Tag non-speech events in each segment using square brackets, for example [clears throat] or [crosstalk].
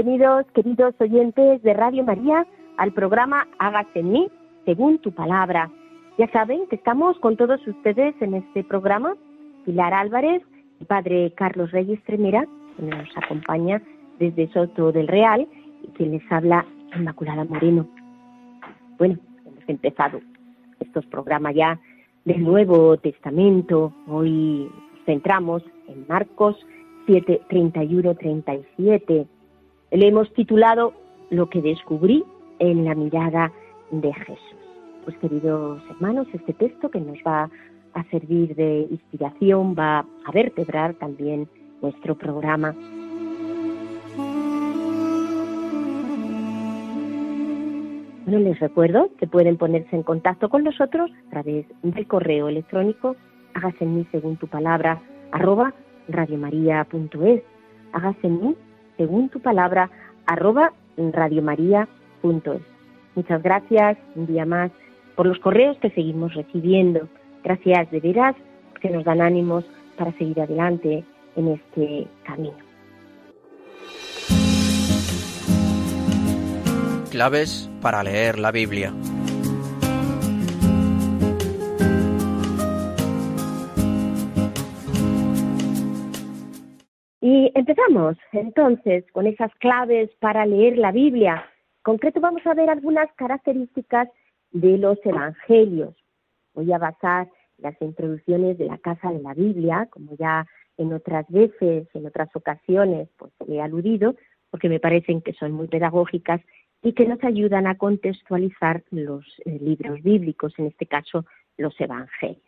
Bienvenidos, queridos oyentes de Radio María, al programa Hágase en mí, según tu palabra. Ya saben que estamos con todos ustedes en este programa, Pilar Álvarez y Padre Carlos Reyes Tremera, que nos acompaña desde Soto del Real y quien les habla Inmaculada Moreno. Bueno, hemos empezado estos programas ya del Nuevo Testamento. Hoy nos centramos en Marcos 7, 31, 37. Le hemos titulado Lo que descubrí en la mirada de Jesús. Pues queridos hermanos, este texto que nos va a servir de inspiración va a vertebrar también nuestro programa. Bueno, les recuerdo que pueden ponerse en contacto con nosotros a través del correo electrónico hágase en mí según tu palabra arroba radiomaria.es hágase en mí según tu palabra arroba radiomaria.es Muchas gracias un día más por los correos que seguimos recibiendo. Gracias de veras que nos dan ánimos para seguir adelante en este camino. Claves para leer la Biblia. Empezamos entonces con esas claves para leer la Biblia. En concreto vamos a ver algunas características de los evangelios. Voy a basar las introducciones de la Casa de la Biblia, como ya en otras veces, en otras ocasiones, pues he aludido, porque me parecen que son muy pedagógicas y que nos ayudan a contextualizar los eh, libros bíblicos, en este caso los evangelios.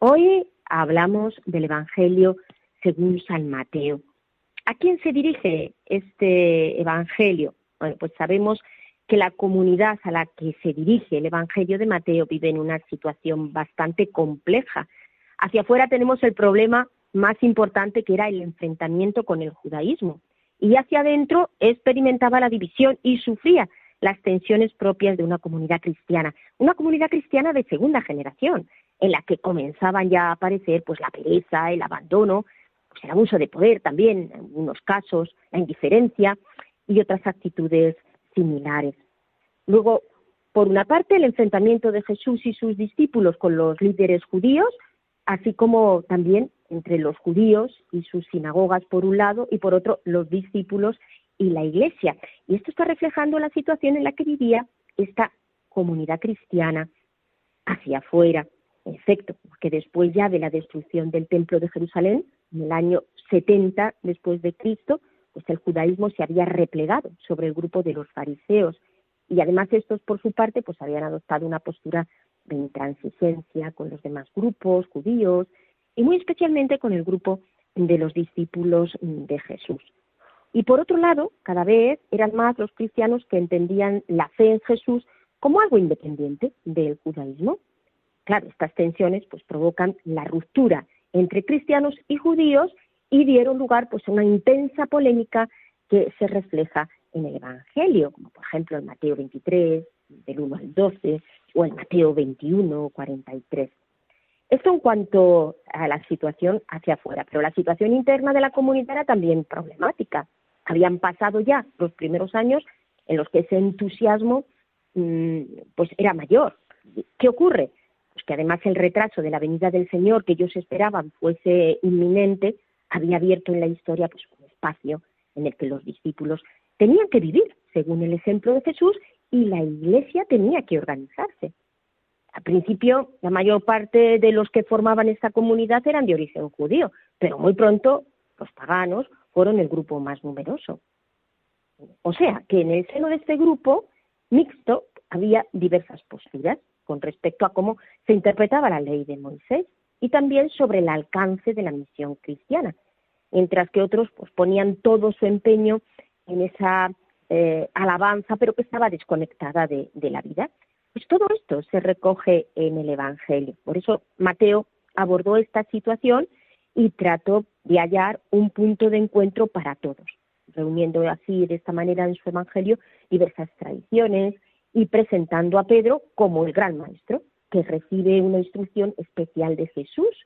Hoy hablamos del Evangelio según San Mateo. ¿A quién se dirige este Evangelio? Bueno, pues sabemos que la comunidad a la que se dirige el Evangelio de Mateo vive en una situación bastante compleja. Hacia afuera tenemos el problema más importante que era el enfrentamiento con el judaísmo. Y hacia adentro experimentaba la división y sufría las tensiones propias de una comunidad cristiana, una comunidad cristiana de segunda generación, en la que comenzaban ya a aparecer pues la pereza, el abandono, pues, el abuso de poder también, en algunos casos, la indiferencia y otras actitudes similares. Luego, por una parte, el enfrentamiento de Jesús y sus discípulos con los líderes judíos, así como también entre los judíos y sus sinagogas por un lado y por otro los discípulos y la iglesia. Y esto está reflejando la situación en la que vivía esta comunidad cristiana hacia afuera. En efecto, porque después ya de la destrucción del templo de Jerusalén, en el año 70 después de Cristo, pues el judaísmo se había replegado sobre el grupo de los fariseos y además estos por su parte pues habían adoptado una postura de intransigencia con los demás grupos judíos y muy especialmente con el grupo de los discípulos de Jesús. Y por otro lado, cada vez eran más los cristianos que entendían la fe en Jesús como algo independiente del judaísmo. Claro, estas tensiones pues provocan la ruptura entre cristianos y judíos y dieron lugar pues a una intensa polémica que se refleja en el Evangelio, como por ejemplo en Mateo 23, del 1 al 12, o en Mateo 21, 43. Esto en cuanto a la situación hacia afuera, pero la situación interna de la comunidad era también problemática. Habían pasado ya los primeros años en los que ese entusiasmo mm, pues era mayor. ¿Qué ocurre? Que además el retraso de la venida del Señor que ellos esperaban fuese inminente, había abierto en la historia pues un espacio en el que los discípulos tenían que vivir según el ejemplo de Jesús y la iglesia tenía que organizarse. Al principio, la mayor parte de los que formaban esta comunidad eran de origen judío, pero muy pronto los paganos fueron el grupo más numeroso. O sea, que en el seno de este grupo mixto había diversas posturas con respecto a cómo se interpretaba la ley de Moisés y también sobre el alcance de la misión cristiana, mientras que otros pues, ponían todo su empeño en esa eh, alabanza, pero que estaba desconectada de, de la vida. Pues todo esto se recoge en el Evangelio. Por eso Mateo abordó esta situación y trató de hallar un punto de encuentro para todos, reuniendo así de esta manera en su Evangelio diversas tradiciones y presentando a Pedro como el gran maestro, que recibe una instrucción especial de Jesús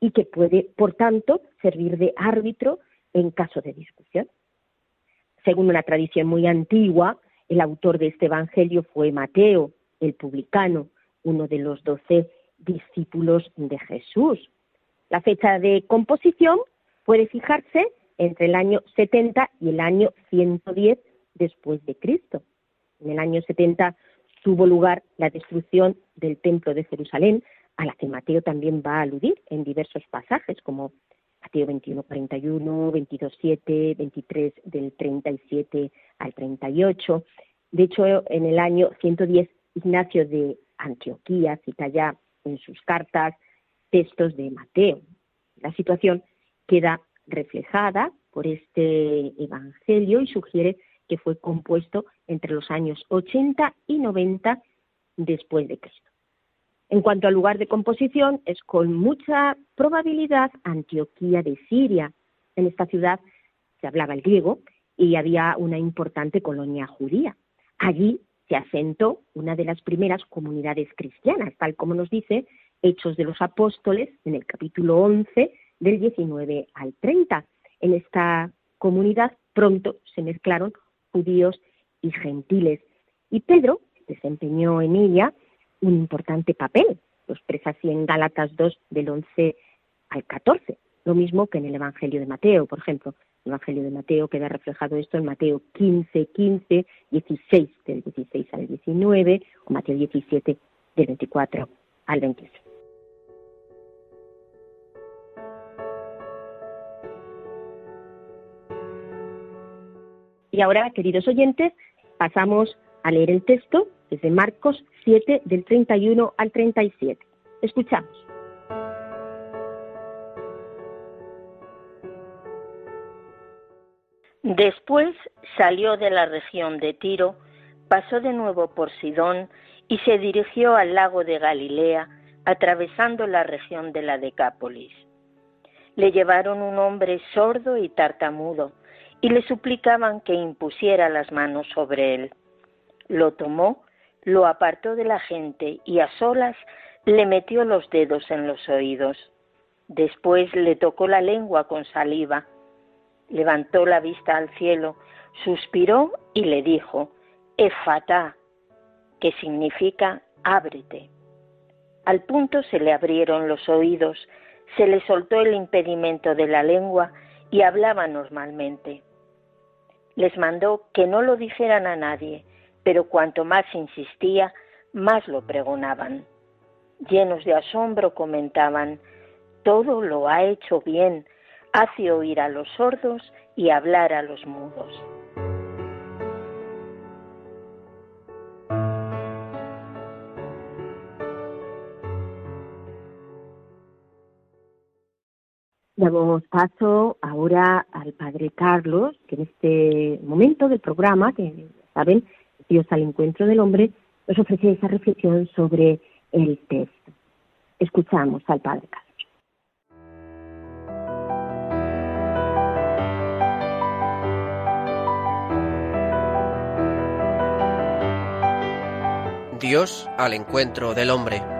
y que puede, por tanto, servir de árbitro en caso de discusión. Según una tradición muy antigua, el autor de este Evangelio fue Mateo, el publicano, uno de los doce discípulos de Jesús. La fecha de composición puede fijarse entre el año 70 y el año 110 después de Cristo. En el año 70 tuvo lugar la destrucción del templo de Jerusalén, a la que Mateo también va a aludir en diversos pasajes, como Mateo 21, 41, 22, 7, 23, del 37 al 38. De hecho, en el año 110, Ignacio de Antioquía cita ya en sus cartas textos de Mateo. La situación queda reflejada por este Evangelio y sugiere que fue compuesto entre los años 80 y 90 después de Cristo. En cuanto al lugar de composición, es con mucha probabilidad Antioquía de Siria. En esta ciudad se hablaba el griego y había una importante colonia judía. Allí se asentó una de las primeras comunidades cristianas, tal como nos dice Hechos de los Apóstoles en el capítulo 11 del 19 al 30. En esta comunidad pronto se mezclaron judíos y gentiles. Y Pedro desempeñó en ella un importante papel, lo expresa así en Gálatas 2 del 11 al 14, lo mismo que en el Evangelio de Mateo, por ejemplo. El Evangelio de Mateo queda reflejado esto en Mateo 15, 15, 16 del 16 al 19 o Mateo 17 del 24 al 26. Y ahora, queridos oyentes, pasamos a leer el texto desde Marcos 7 del 31 al 37. Escuchamos. Después salió de la región de Tiro, pasó de nuevo por Sidón y se dirigió al lago de Galilea, atravesando la región de la Decápolis. Le llevaron un hombre sordo y tartamudo, y le suplicaban que impusiera las manos sobre él. Lo tomó, lo apartó de la gente y a solas le metió los dedos en los oídos. Después le tocó la lengua con saliva. Levantó la vista al cielo, suspiró y le dijo, Efatá, que significa ábrete. Al punto se le abrieron los oídos, se le soltó el impedimento de la lengua y hablaba normalmente les mandó que no lo dijeran a nadie, pero cuanto más insistía, más lo pregonaban. Llenos de asombro comentaban, todo lo ha hecho bien, hace oír a los sordos y hablar a los mudos. Damos paso ahora al Padre Carlos, que en este momento del programa, que saben, Dios al encuentro del hombre, nos ofrece esa reflexión sobre el texto. Escuchamos al Padre Carlos. Dios al encuentro del hombre.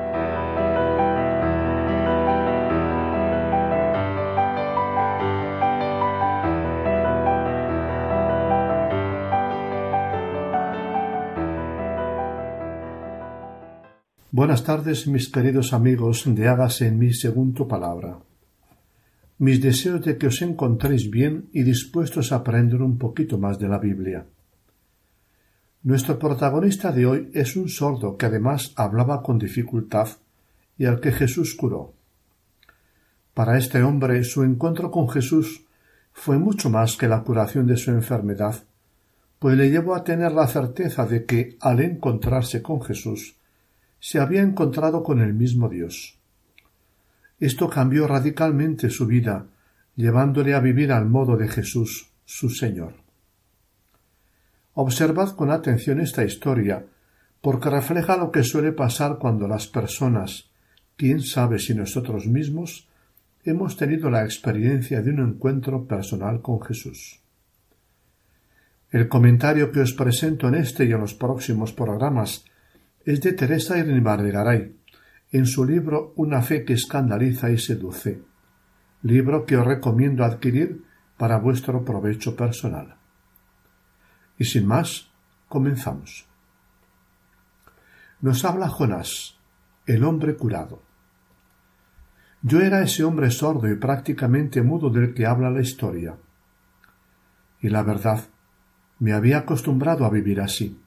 Buenas tardes, mis queridos amigos de Hágase en mí según palabra. Mis deseos de que os encontréis bien y dispuestos a aprender un poquito más de la Biblia. Nuestro protagonista de hoy es un sordo que además hablaba con dificultad y al que Jesús curó. Para este hombre su encuentro con Jesús fue mucho más que la curación de su enfermedad, pues le llevó a tener la certeza de que, al encontrarse con Jesús, se había encontrado con el mismo Dios. Esto cambió radicalmente su vida, llevándole a vivir al modo de Jesús, su Señor. Observad con atención esta historia, porque refleja lo que suele pasar cuando las personas, quién sabe si nosotros mismos, hemos tenido la experiencia de un encuentro personal con Jesús. El comentario que os presento en este y en los próximos programas es de Teresa Irnibar de Garay, en su libro Una fe que escandaliza y seduce, libro que os recomiendo adquirir para vuestro provecho personal. Y sin más, comenzamos. Nos habla Jonás, el hombre curado. Yo era ese hombre sordo y prácticamente mudo del que habla la historia. Y la verdad, me había acostumbrado a vivir así.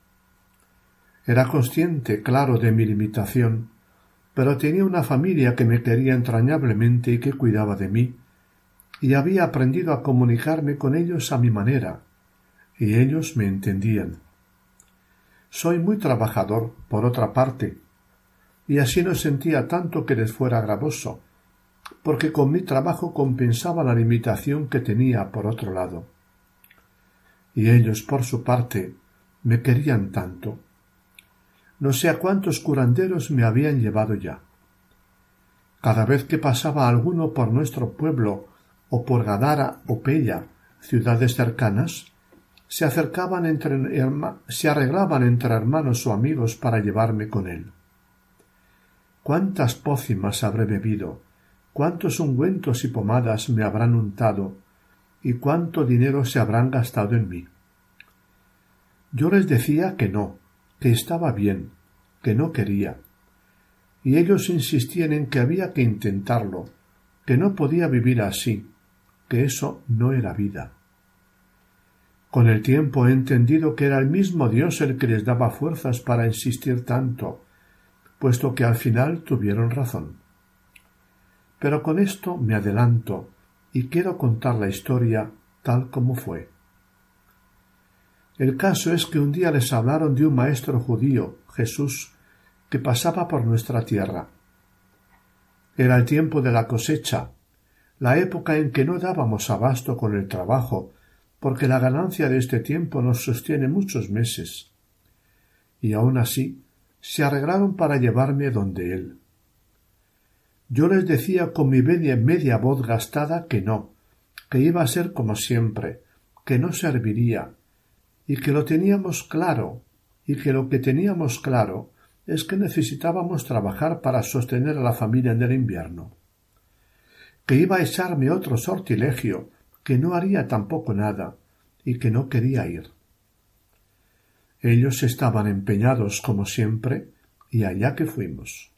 Era consciente, claro, de mi limitación, pero tenía una familia que me quería entrañablemente y que cuidaba de mí, y había aprendido a comunicarme con ellos a mi manera, y ellos me entendían. Soy muy trabajador, por otra parte, y así no sentía tanto que les fuera gravoso, porque con mi trabajo compensaba la limitación que tenía por otro lado. Y ellos, por su parte, me querían tanto. No sé a cuántos curanderos me habían llevado ya. Cada vez que pasaba alguno por nuestro pueblo, o por Gadara o Pella, ciudades cercanas, se acercaban entre se arreglaban entre hermanos o amigos para llevarme con él. ¿Cuántas pócimas habré bebido? cuántos ungüentos y pomadas me habrán untado y cuánto dinero se habrán gastado en mí. Yo les decía que no, que estaba bien, que no quería, y ellos insistían en que había que intentarlo, que no podía vivir así, que eso no era vida. Con el tiempo he entendido que era el mismo Dios el que les daba fuerzas para insistir tanto, puesto que al final tuvieron razón. Pero con esto me adelanto y quiero contar la historia tal como fue. El caso es que un día les hablaron de un maestro judío, Jesús, que pasaba por nuestra tierra. Era el tiempo de la cosecha, la época en que no dábamos abasto con el trabajo, porque la ganancia de este tiempo nos sostiene muchos meses. Y aun así se arreglaron para llevarme donde él. Yo les decía con mi media, media voz gastada que no, que iba a ser como siempre, que no serviría, y que lo teníamos claro, y que lo que teníamos claro es que necesitábamos trabajar para sostener a la familia en el invierno, que iba a echarme otro sortilegio, que no haría tampoco nada, y que no quería ir. Ellos estaban empeñados como siempre, y allá que fuimos.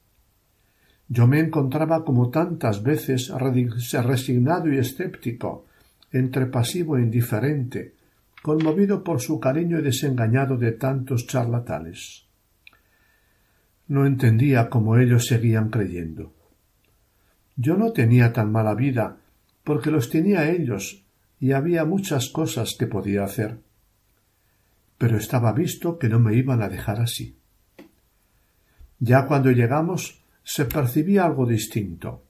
Yo me encontraba como tantas veces resignado y escéptico, entre pasivo e indiferente, conmovido por su cariño y desengañado de tantos charlatanes. No entendía cómo ellos seguían creyendo. Yo no tenía tan mala vida, porque los tenía ellos, y había muchas cosas que podía hacer. Pero estaba visto que no me iban a dejar así. Ya cuando llegamos se percibía algo distinto.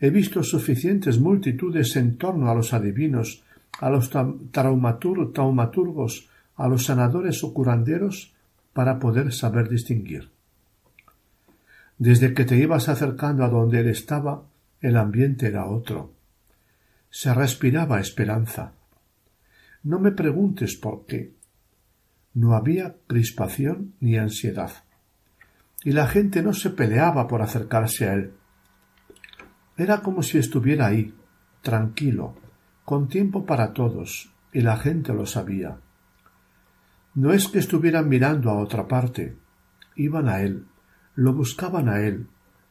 He visto suficientes multitudes en torno a los adivinos, a los taumaturgos, a los sanadores o curanderos, para poder saber distinguir. Desde que te ibas acercando a donde él estaba, el ambiente era otro. Se respiraba esperanza. No me preguntes por qué. No había crispación ni ansiedad y la gente no se peleaba por acercarse a él. Era como si estuviera ahí, tranquilo, con tiempo para todos, y la gente lo sabía. No es que estuvieran mirando a otra parte, iban a él, lo buscaban a él,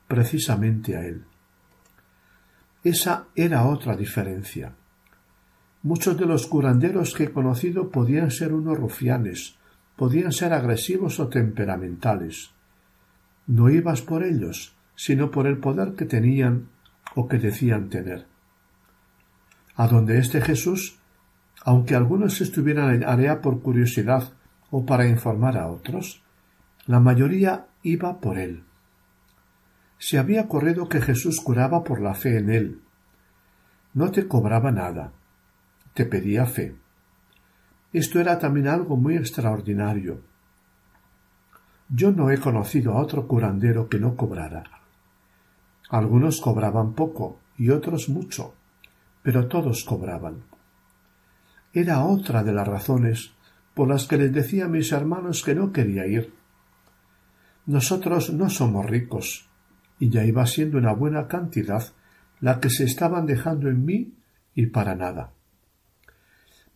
precisamente a él. Esa era otra diferencia. Muchos de los curanderos que he conocido podían ser unos rufianes, podían ser agresivos o temperamentales, no ibas por ellos, sino por el poder que tenían o que decían tener. A donde este Jesús aunque algunos estuvieran allá por curiosidad o para informar a otros, la mayoría iba por él. Se había corrido que Jesús curaba por la fe en él. No te cobraba nada, te pedía fe. Esto era también algo muy extraordinario. Yo no he conocido a otro curandero que no cobrara. Algunos cobraban poco y otros mucho, pero todos cobraban. Era otra de las razones por las que les decía a mis hermanos que no quería ir. Nosotros no somos ricos, y ya iba siendo una buena cantidad la que se estaban dejando en mí y para nada.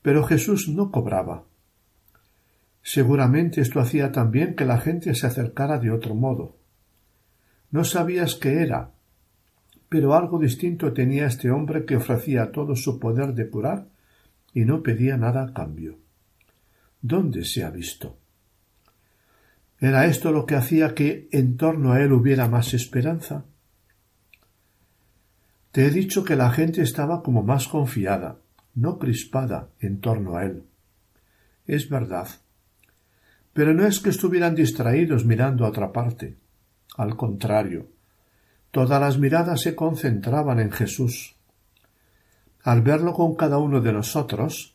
Pero Jesús no cobraba. Seguramente esto hacía también que la gente se acercara de otro modo. No sabías qué era, pero algo distinto tenía este hombre que ofrecía todo su poder de curar y no pedía nada a cambio. ¿Dónde se ha visto? ¿Era esto lo que hacía que en torno a él hubiera más esperanza? Te he dicho que la gente estaba como más confiada, no crispada en torno a él. Es verdad. Pero no es que estuvieran distraídos mirando a otra parte. Al contrario, todas las miradas se concentraban en Jesús al verlo con cada uno de nosotros,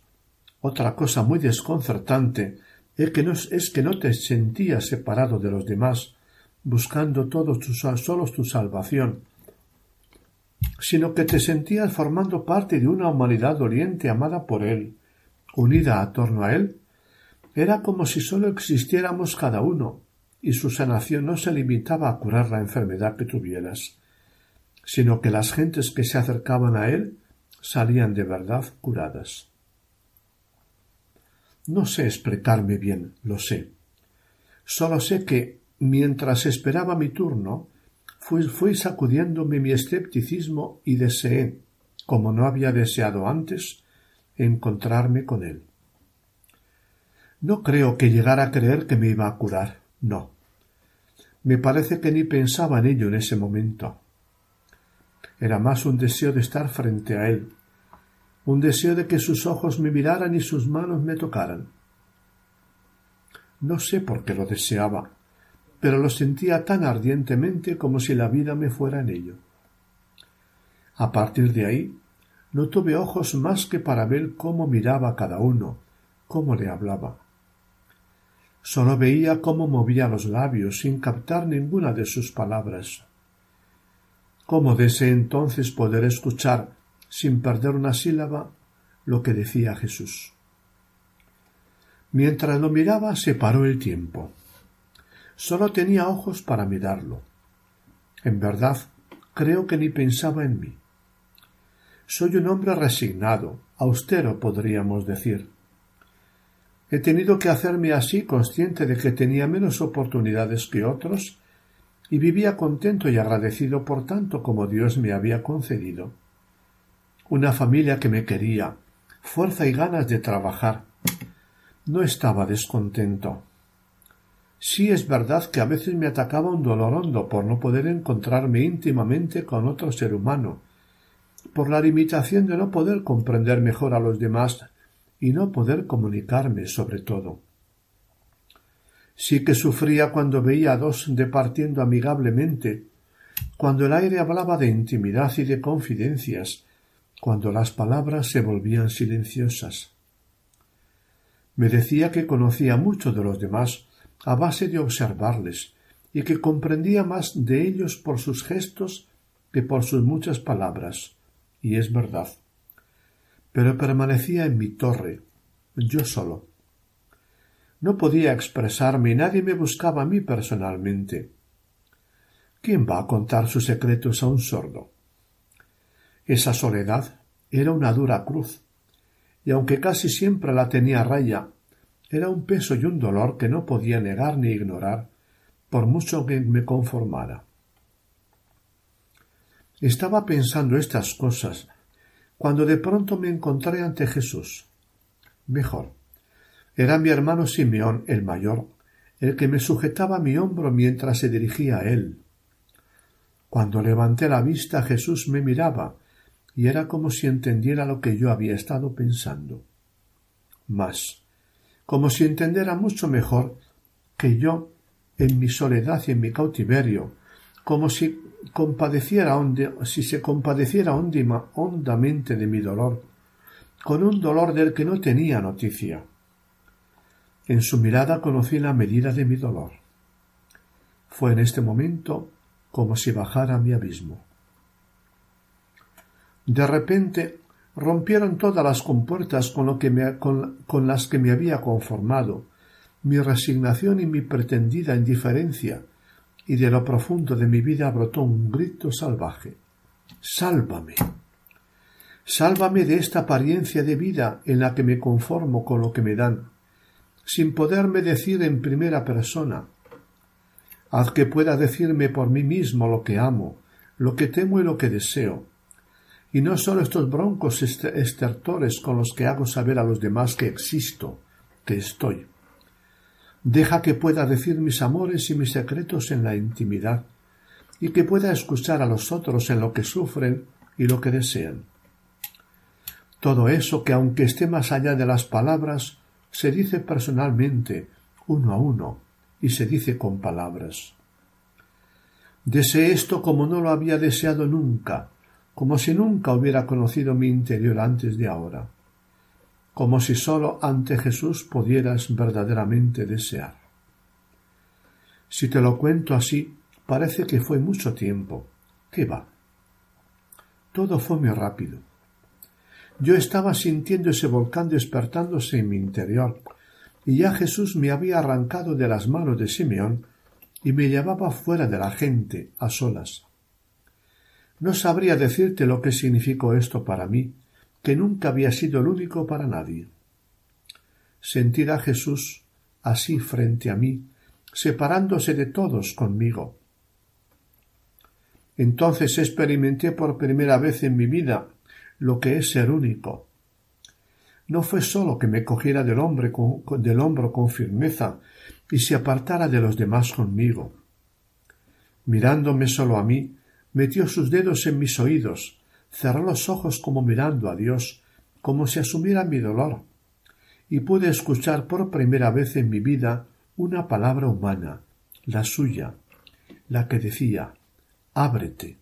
otra cosa muy desconcertante es que no, es que no te sentías separado de los demás, buscando todos tus, solo tu salvación, sino que te sentías formando parte de una humanidad doliente amada por Él, unida a torno a Él. Era como si sólo existiéramos cada uno, y su sanación no se limitaba a curar la enfermedad que tuvieras, sino que las gentes que se acercaban a Él salían de verdad curadas. No sé explicarme bien, lo sé. Solo sé que, mientras esperaba mi turno, fui, fui sacudiéndome mi escepticismo y deseé, como no había deseado antes, encontrarme con él. No creo que llegara a creer que me iba a curar, no. Me parece que ni pensaba en ello en ese momento. Era más un deseo de estar frente a él, un deseo de que sus ojos me miraran y sus manos me tocaran. No sé por qué lo deseaba, pero lo sentía tan ardientemente como si la vida me fuera en ello. A partir de ahí, no tuve ojos más que para ver cómo miraba cada uno, cómo le hablaba. Solo veía cómo movía los labios sin captar ninguna de sus palabras cómo desee entonces poder escuchar sin perder una sílaba lo que decía Jesús. Mientras lo miraba se paró el tiempo. Solo tenía ojos para mirarlo. En verdad, creo que ni pensaba en mí. Soy un hombre resignado, austero podríamos decir. He tenido que hacerme así consciente de que tenía menos oportunidades que otros y vivía contento y agradecido por tanto como Dios me había concedido. Una familia que me quería, fuerza y ganas de trabajar. No estaba descontento. Sí es verdad que a veces me atacaba un dolor hondo por no poder encontrarme íntimamente con otro ser humano, por la limitación de no poder comprender mejor a los demás y no poder comunicarme sobre todo. Sí que sufría cuando veía a dos departiendo amigablemente, cuando el aire hablaba de intimidad y de confidencias, cuando las palabras se volvían silenciosas. Me decía que conocía mucho de los demás a base de observarles y que comprendía más de ellos por sus gestos que por sus muchas palabras, y es verdad. Pero permanecía en mi torre, yo solo, no podía expresarme y nadie me buscaba a mí personalmente. ¿Quién va a contar sus secretos a un sordo? Esa soledad era una dura cruz, y aunque casi siempre la tenía raya, era un peso y un dolor que no podía negar ni ignorar, por mucho que me conformara. Estaba pensando estas cosas cuando de pronto me encontré ante Jesús. Mejor, era mi hermano Simeón el mayor, el que me sujetaba mi hombro mientras se dirigía a él. Cuando levanté la vista Jesús me miraba, y era como si entendiera lo que yo había estado pensando. más, como si entendiera mucho mejor que yo en mi soledad y en mi cautiverio, como si compadeciera si se compadeciera hondamente de mi dolor, con un dolor del que no tenía noticia. En su mirada conocí la medida de mi dolor. Fue en este momento como si bajara mi abismo. De repente rompieron todas las compuertas con, lo que me, con las que me había conformado, mi resignación y mi pretendida indiferencia, y de lo profundo de mi vida brotó un grito salvaje. Sálvame. Sálvame de esta apariencia de vida en la que me conformo con lo que me dan, sin poderme decir en primera persona. Haz que pueda decirme por mí mismo lo que amo, lo que temo y lo que deseo, y no sólo estos broncos estertores con los que hago saber a los demás que existo, que estoy. Deja que pueda decir mis amores y mis secretos en la intimidad, y que pueda escuchar a los otros en lo que sufren y lo que desean. Todo eso que aunque esté más allá de las palabras, se dice personalmente, uno a uno, y se dice con palabras. Deseé esto como no lo había deseado nunca, como si nunca hubiera conocido mi interior antes de ahora, como si sólo ante Jesús pudieras verdaderamente desear. Si te lo cuento así, parece que fue mucho tiempo. ¿Qué va? Todo fue muy rápido. Yo estaba sintiendo ese volcán despertándose en mi interior, y ya Jesús me había arrancado de las manos de Simeón y me llevaba fuera de la gente, a solas. No sabría decirte lo que significó esto para mí, que nunca había sido el único para nadie. Sentir a Jesús así frente a mí, separándose de todos conmigo. Entonces experimenté por primera vez en mi vida lo que es ser único. No fue sólo que me cogiera del, hombre del hombro con firmeza y se apartara de los demás conmigo. Mirándome solo a mí, metió sus dedos en mis oídos, cerró los ojos como mirando a Dios, como si asumiera mi dolor, y pude escuchar por primera vez en mi vida una palabra humana, la suya, la que decía Ábrete.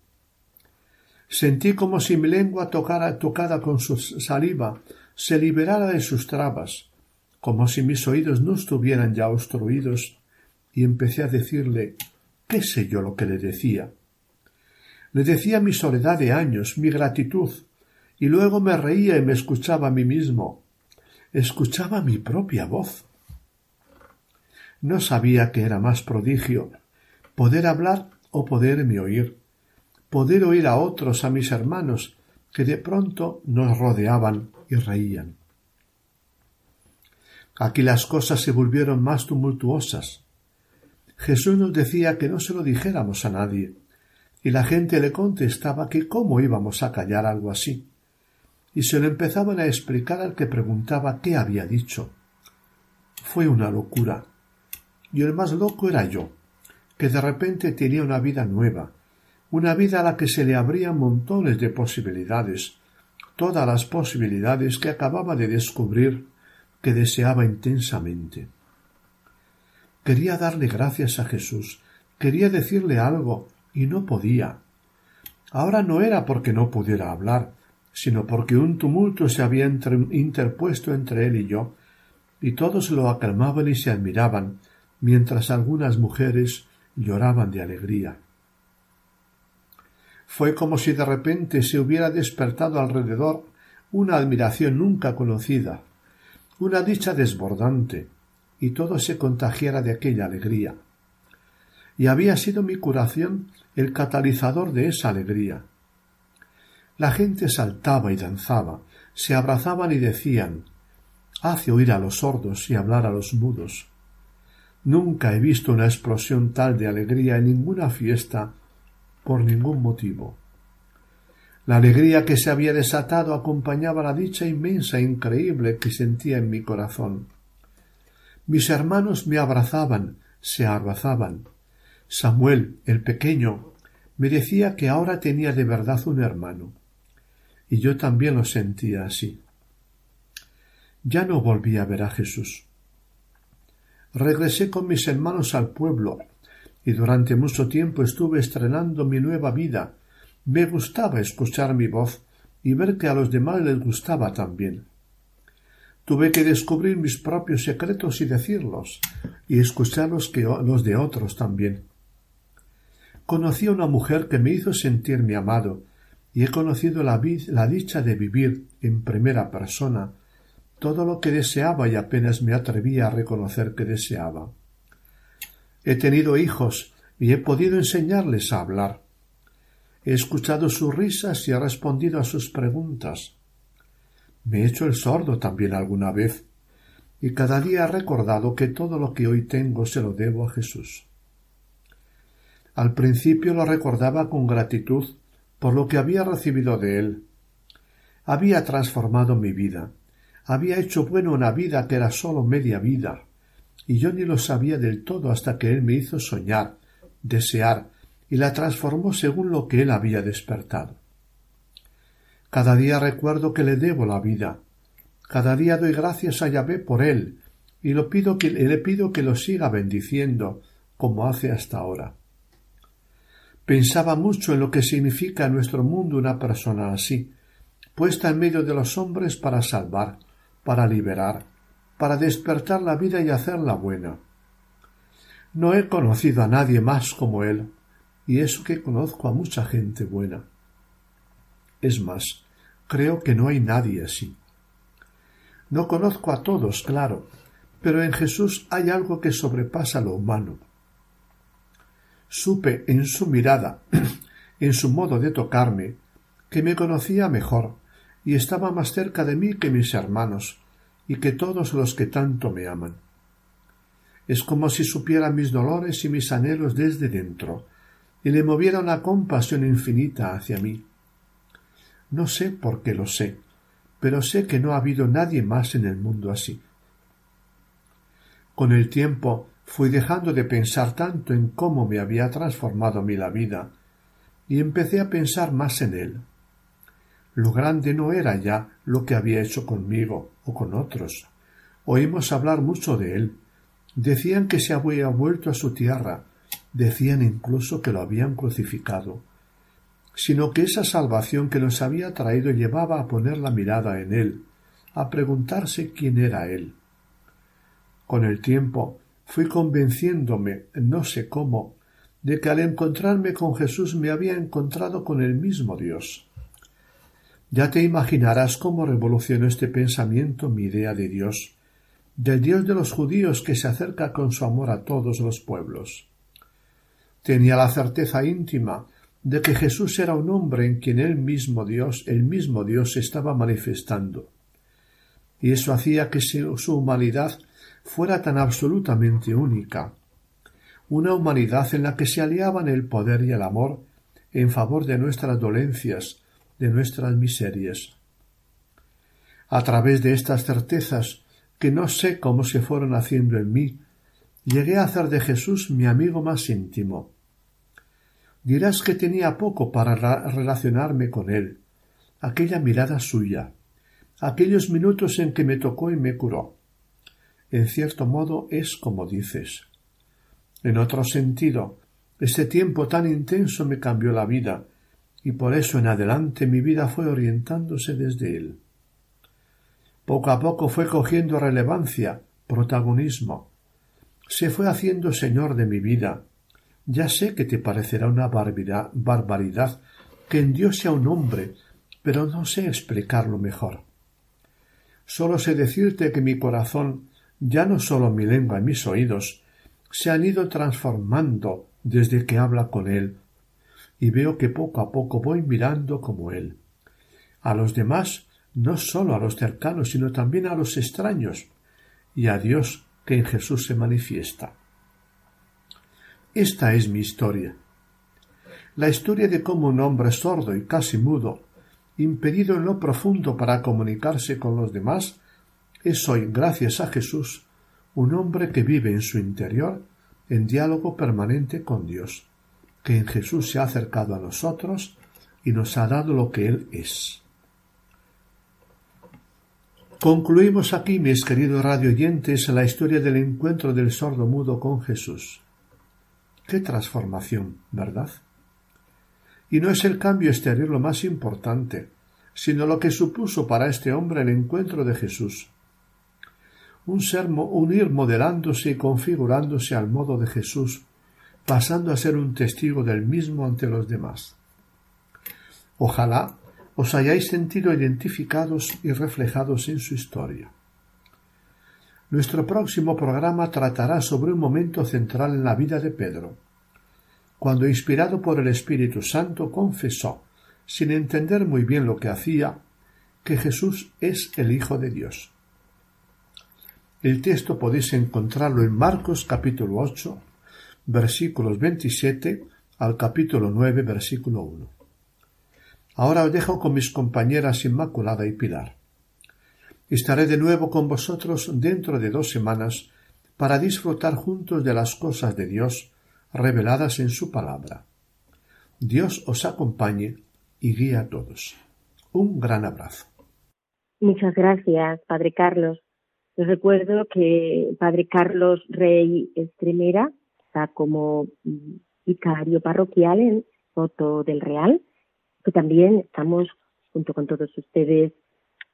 Sentí como si mi lengua tocara, tocada con su saliva se liberara de sus trabas, como si mis oídos no estuvieran ya obstruidos, y empecé a decirle qué sé yo lo que le decía. Le decía mi soledad de años, mi gratitud, y luego me reía y me escuchaba a mí mismo. Escuchaba mi propia voz. No sabía que era más prodigio, poder hablar o poderme oír poder oír a otros, a mis hermanos, que de pronto nos rodeaban y reían. Aquí las cosas se volvieron más tumultuosas. Jesús nos decía que no se lo dijéramos a nadie, y la gente le contestaba que cómo íbamos a callar algo así, y se lo empezaban a explicar al que preguntaba qué había dicho. Fue una locura, y el más loco era yo, que de repente tenía una vida nueva, una vida a la que se le abrían montones de posibilidades, todas las posibilidades que acababa de descubrir que deseaba intensamente. Quería darle gracias a Jesús, quería decirle algo, y no podía. Ahora no era porque no pudiera hablar, sino porque un tumulto se había interpuesto entre él y yo, y todos lo aclamaban y se admiraban, mientras algunas mujeres lloraban de alegría. Fue como si de repente se hubiera despertado alrededor una admiración nunca conocida, una dicha desbordante, y todo se contagiara de aquella alegría. Y había sido mi curación el catalizador de esa alegría. La gente saltaba y danzaba, se abrazaban y decían Hace oír a los sordos y hablar a los mudos. Nunca he visto una explosión tal de alegría en ninguna fiesta por ningún motivo. La alegría que se había desatado acompañaba la dicha inmensa e increíble que sentía en mi corazón. Mis hermanos me abrazaban, se abrazaban. Samuel, el pequeño, me decía que ahora tenía de verdad un hermano. Y yo también lo sentía así. ya no volví a ver a Jesús. Regresé con mis hermanos al pueblo y durante mucho tiempo estuve estrenando mi nueva vida. Me gustaba escuchar mi voz y ver que a los demás les gustaba también. Tuve que descubrir mis propios secretos y decirlos, y escuchar los, que, los de otros también. Conocí a una mujer que me hizo sentirme amado, y he conocido la, la dicha de vivir en primera persona todo lo que deseaba y apenas me atrevía a reconocer que deseaba. He tenido hijos y he podido enseñarles a hablar. He escuchado sus risas y he respondido a sus preguntas. Me he hecho el sordo también alguna vez, y cada día he recordado que todo lo que hoy tengo se lo debo a Jesús. Al principio lo recordaba con gratitud por lo que había recibido de él. Había transformado mi vida, había hecho bueno una vida que era sólo media vida, y yo ni lo sabía del todo hasta que él me hizo soñar, desear, y la transformó según lo que él había despertado. Cada día recuerdo que le debo la vida. Cada día doy gracias a Yahvé por él, y lo pido que, le pido que lo siga bendiciendo, como hace hasta ahora. Pensaba mucho en lo que significa en nuestro mundo una persona así, puesta en medio de los hombres para salvar, para liberar, para despertar la vida y hacerla buena. No he conocido a nadie más como él, y eso que conozco a mucha gente buena. Es más, creo que no hay nadie así. No conozco a todos, claro, pero en Jesús hay algo que sobrepasa lo humano. Supe en su mirada, [clears throat] en su modo de tocarme, que me conocía mejor y estaba más cerca de mí que mis hermanos y que todos los que tanto me aman. Es como si supiera mis dolores y mis anhelos desde dentro, y le moviera una compasión infinita hacia mí. No sé por qué lo sé, pero sé que no ha habido nadie más en el mundo así. Con el tiempo fui dejando de pensar tanto en cómo me había transformado mi la vida, y empecé a pensar más en él. Lo grande no era ya lo que había hecho conmigo o con otros. Oímos hablar mucho de él. Decían que se había vuelto a su tierra, decían incluso que lo habían crucificado sino que esa salvación que nos había traído llevaba a poner la mirada en él, a preguntarse quién era él. Con el tiempo fui convenciéndome, no sé cómo, de que al encontrarme con Jesús me había encontrado con el mismo Dios. Ya te imaginarás cómo revolucionó este pensamiento mi idea de Dios, del Dios de los judíos que se acerca con su amor a todos los pueblos. Tenía la certeza íntima de que Jesús era un hombre en quien el mismo Dios, el mismo Dios se estaba manifestando. Y eso hacía que su humanidad fuera tan absolutamente única, una humanidad en la que se aliaban el poder y el amor en favor de nuestras dolencias, de nuestras miserias. A través de estas certezas, que no sé cómo se fueron haciendo en mí, llegué a hacer de Jesús mi amigo más íntimo, Dirás que tenía poco para relacionarme con él, aquella mirada suya, aquellos minutos en que me tocó y me curó. En cierto modo es como dices. En otro sentido, este tiempo tan intenso me cambió la vida, y por eso en adelante mi vida fue orientándose desde él. Poco a poco fue cogiendo relevancia, protagonismo. Se fue haciendo señor de mi vida, ya sé que te parecerá una barbaridad que en Dios sea un hombre, pero no sé explicarlo mejor. Solo sé decirte que mi corazón, ya no solo mi lengua y mis oídos, se han ido transformando desde que habla con él, y veo que poco a poco voy mirando como él. A los demás, no solo a los cercanos, sino también a los extraños, y a Dios que en Jesús se manifiesta. Esta es mi historia. La historia de cómo un hombre sordo y casi mudo, impedido en lo profundo para comunicarse con los demás, es hoy, gracias a Jesús, un hombre que vive en su interior en diálogo permanente con Dios, que en Jesús se ha acercado a nosotros y nos ha dado lo que Él es. Concluimos aquí, mis queridos radio oyentes, la historia del encuentro del sordo mudo con Jesús. Qué transformación, ¿verdad? Y no es el cambio exterior lo más importante, sino lo que supuso para este hombre el encuentro de Jesús. Un ser unir modelándose y configurándose al modo de Jesús, pasando a ser un testigo del mismo ante los demás. Ojalá os hayáis sentido identificados y reflejados en su historia. Nuestro próximo programa tratará sobre un momento central en la vida de Pedro, cuando inspirado por el Espíritu Santo confesó, sin entender muy bien lo que hacía, que Jesús es el Hijo de Dios. El texto podéis encontrarlo en Marcos capítulo 8, versículos 27 al capítulo 9, versículo 1. Ahora os dejo con mis compañeras Inmaculada y Pilar. Estaré de nuevo con vosotros dentro de dos semanas para disfrutar juntos de las cosas de Dios reveladas en su palabra. Dios os acompañe y guíe a todos. Un gran abrazo. Muchas gracias, Padre Carlos. Les recuerdo que Padre Carlos Rey Estremera está como vicario parroquial en Soto del Real, que también estamos junto con todos ustedes,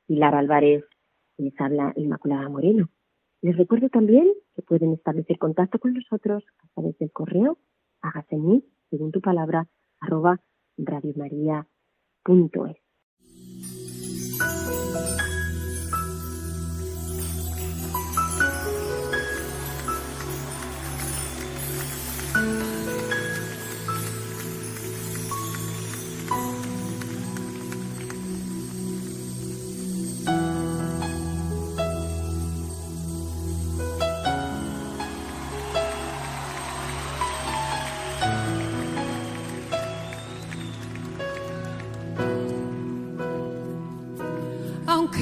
Pilar Álvarez, les habla Inmaculada Moreno. Les recuerdo también que pueden establecer contacto con nosotros a través del correo hágase mí, según tu palabra, arroba radiomaria.es.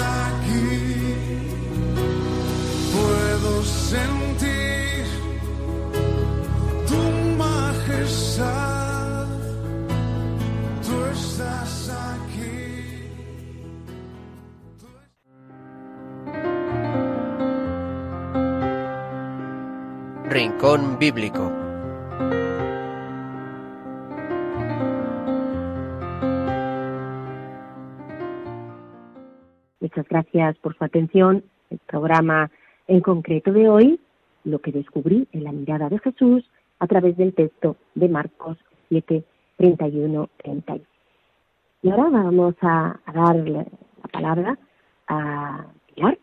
Aquí. Puedo sentir tu majestad. Tú estás aquí. Rincón Bíblico. Gracias por su atención. El programa en concreto de hoy, lo que descubrí en la mirada de Jesús a través del texto de Marcos 7, 31, 30. Y ahora vamos a, a dar la palabra a Pilar,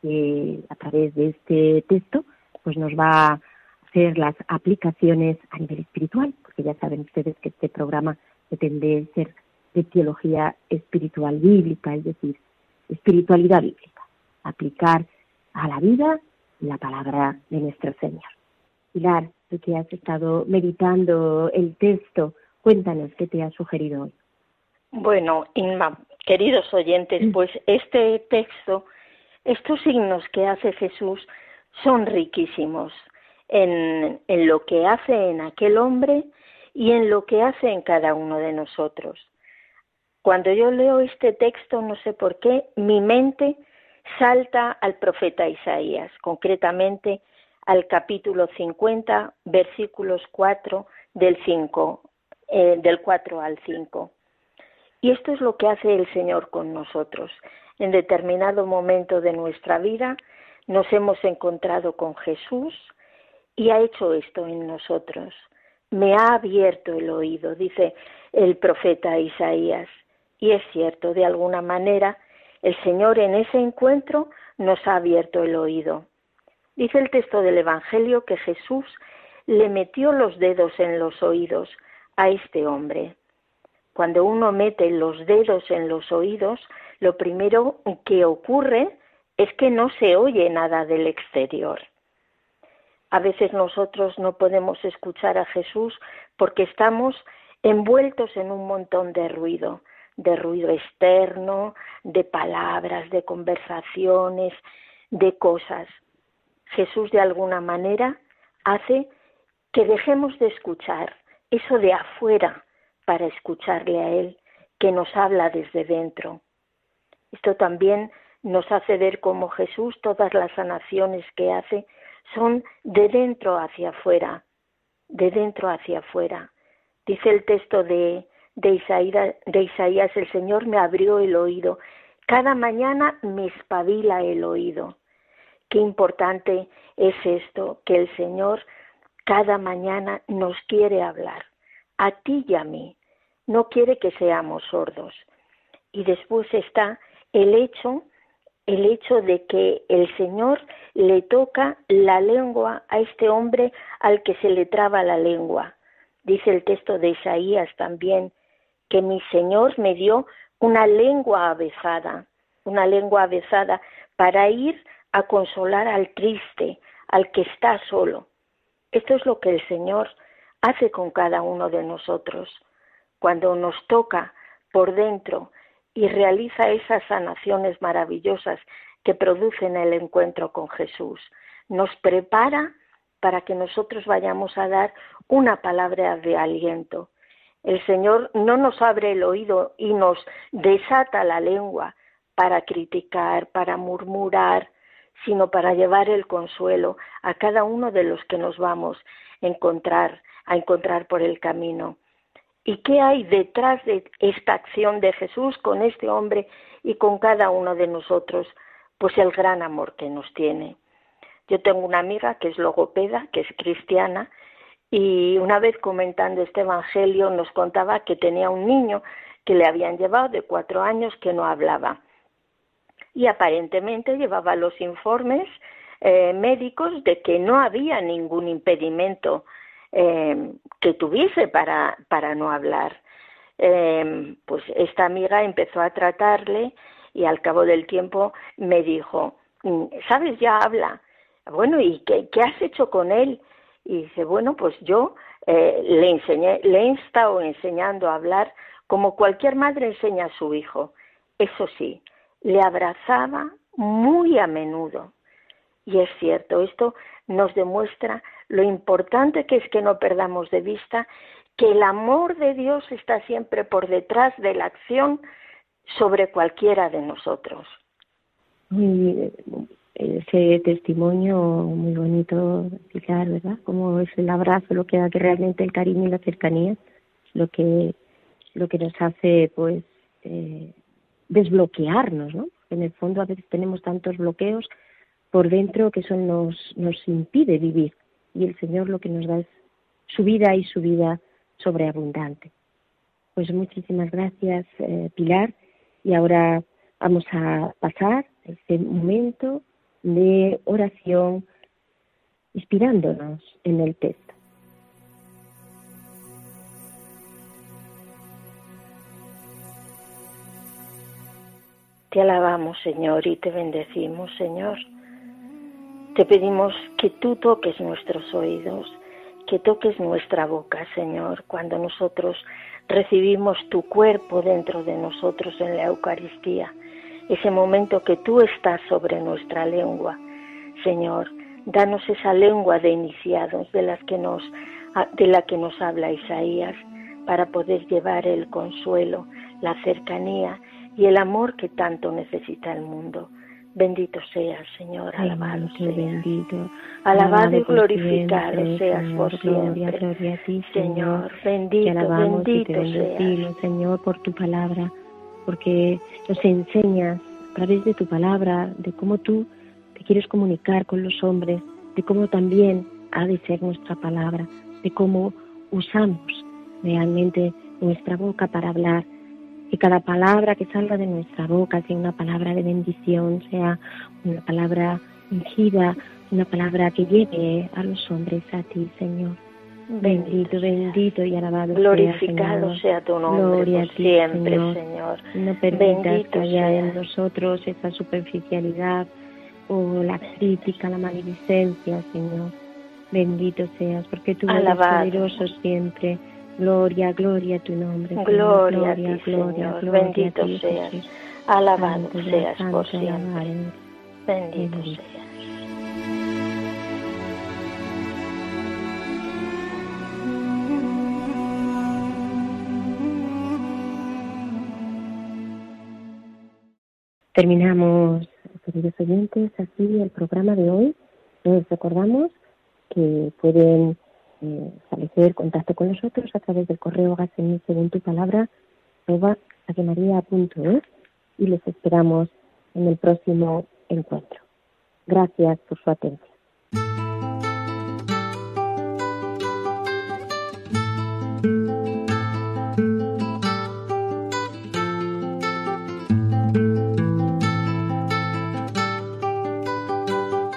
que a través de este texto pues nos va a hacer las aplicaciones a nivel espiritual, porque ya saben ustedes que este programa pretende ser de teología espiritual bíblica, es decir, espiritualidad bíblica, aplicar a la vida la palabra de nuestro Señor. Pilar, tú que has estado meditando el texto, cuéntanos qué te ha sugerido hoy. Bueno, Inma, queridos oyentes, pues este texto, estos signos que hace Jesús son riquísimos en, en lo que hace en aquel hombre y en lo que hace en cada uno de nosotros. Cuando yo leo este texto, no sé por qué, mi mente salta al profeta Isaías, concretamente al capítulo 50, versículos 4 del 5, eh, del 4 al 5. Y esto es lo que hace el Señor con nosotros. En determinado momento de nuestra vida nos hemos encontrado con Jesús y ha hecho esto en nosotros. me ha abierto el oído, dice el profeta Isaías. Y es cierto, de alguna manera, el Señor en ese encuentro nos ha abierto el oído. Dice el texto del Evangelio que Jesús le metió los dedos en los oídos a este hombre. Cuando uno mete los dedos en los oídos, lo primero que ocurre es que no se oye nada del exterior. A veces nosotros no podemos escuchar a Jesús porque estamos envueltos en un montón de ruido, de ruido externo, de palabras, de conversaciones, de cosas. Jesús de alguna manera hace que dejemos de escuchar eso de afuera para escucharle a Él, que nos habla desde dentro. Esto también nos hace ver cómo Jesús, todas las sanaciones que hace, son de dentro hacia afuera, de dentro hacia afuera. Dice el texto de, de, Isaías, de Isaías, el Señor me abrió el oído, cada mañana me espabila el oído. Qué importante es esto, que el Señor cada mañana nos quiere hablar, a ti y a mí, no quiere que seamos sordos. Y después está el hecho, el hecho de que el Señor le toca la lengua a este hombre al que se le traba la lengua. Dice el texto de Isaías también que mi Señor me dio una lengua avezada, una lengua avezada para ir a consolar al triste, al que está solo. Esto es lo que el Señor hace con cada uno de nosotros. Cuando nos toca por dentro y realiza esas sanaciones maravillosas que producen el encuentro con Jesús, nos prepara para que nosotros vayamos a dar una palabra de aliento. El Señor no nos abre el oído y nos desata la lengua para criticar, para murmurar, sino para llevar el consuelo a cada uno de los que nos vamos a encontrar, a encontrar por el camino. ¿Y qué hay detrás de esta acción de Jesús con este hombre y con cada uno de nosotros? Pues el gran amor que nos tiene. Yo tengo una amiga que es logopeda, que es cristiana, y una vez comentando este Evangelio nos contaba que tenía un niño que le habían llevado de cuatro años que no hablaba y aparentemente llevaba los informes eh, médicos de que no había ningún impedimento eh, que tuviese para, para no hablar. Eh, pues esta amiga empezó a tratarle y al cabo del tiempo me dijo, mm, ¿sabes? Ya habla. Bueno, ¿y qué, qué has hecho con él? Y dice, bueno, pues yo le enseñé, le he estado enseñando a hablar como cualquier madre enseña a su hijo. Eso sí, le abrazaba muy a menudo. Y es cierto, esto nos demuestra lo importante que es que no perdamos de vista que el amor de Dios está siempre por detrás de la acción sobre cualquiera de nosotros. Y ese testimonio muy bonito, Pilar, ¿verdad? Como es el abrazo, lo que da que realmente el cariño y la cercanía, lo que, lo que nos hace, pues, eh, desbloquearnos, ¿no? En el fondo a veces tenemos tantos bloqueos por dentro que eso nos, nos impide vivir. Y el Señor lo que nos da es su vida y su vida sobreabundante. Pues muchísimas gracias, eh, Pilar. Y ahora vamos a pasar este momento de oración inspirándonos en el texto. Te alabamos, Señor, y te bendecimos, Señor. Te pedimos que tú toques nuestros oídos, que toques nuestra boca, Señor, cuando nosotros recibimos tu cuerpo dentro de nosotros en la Eucaristía, ese momento que tú estás sobre nuestra lengua. Señor, danos esa lengua de iniciados de las que nos de la que nos habla Isaías para poder llevar el consuelo, la cercanía y el amor que tanto necesita el mundo. Bendito seas, Señor, alabado seas. bendito. Alabado y glorificado seas por siempre. Gloria a ti, Señor, bendito, te alabamos bendito y te seas. bendecimos, Señor, por tu palabra, porque nos enseñas a través de tu palabra de cómo tú te quieres comunicar con los hombres, de cómo también ha de ser nuestra palabra, de cómo usamos realmente nuestra boca para hablar. Y cada palabra que salga de nuestra boca sea una palabra de bendición, sea una palabra ungida, una palabra que lleve a los hombres a ti, Señor. Bendito, bendito y alabado Glorificado sea, tu nombre por siempre, Señor. No permitas que haya en nosotros esa superficialidad o la crítica, la maledicencia, Señor. Bendito seas, porque tú eres poderoso siempre. Gloria, gloria a tu nombre. Gloria, gloria, a ti, gloria, Señor. Bendito seas. Alabado seas por siempre. Bendito seas. Terminamos, queridos oyentes, así el programa de hoy. Les recordamos que pueden eh, establecer contacto con nosotros a través del correo mi según tu palabra arroba es y les esperamos en el próximo encuentro. Gracias por su atención.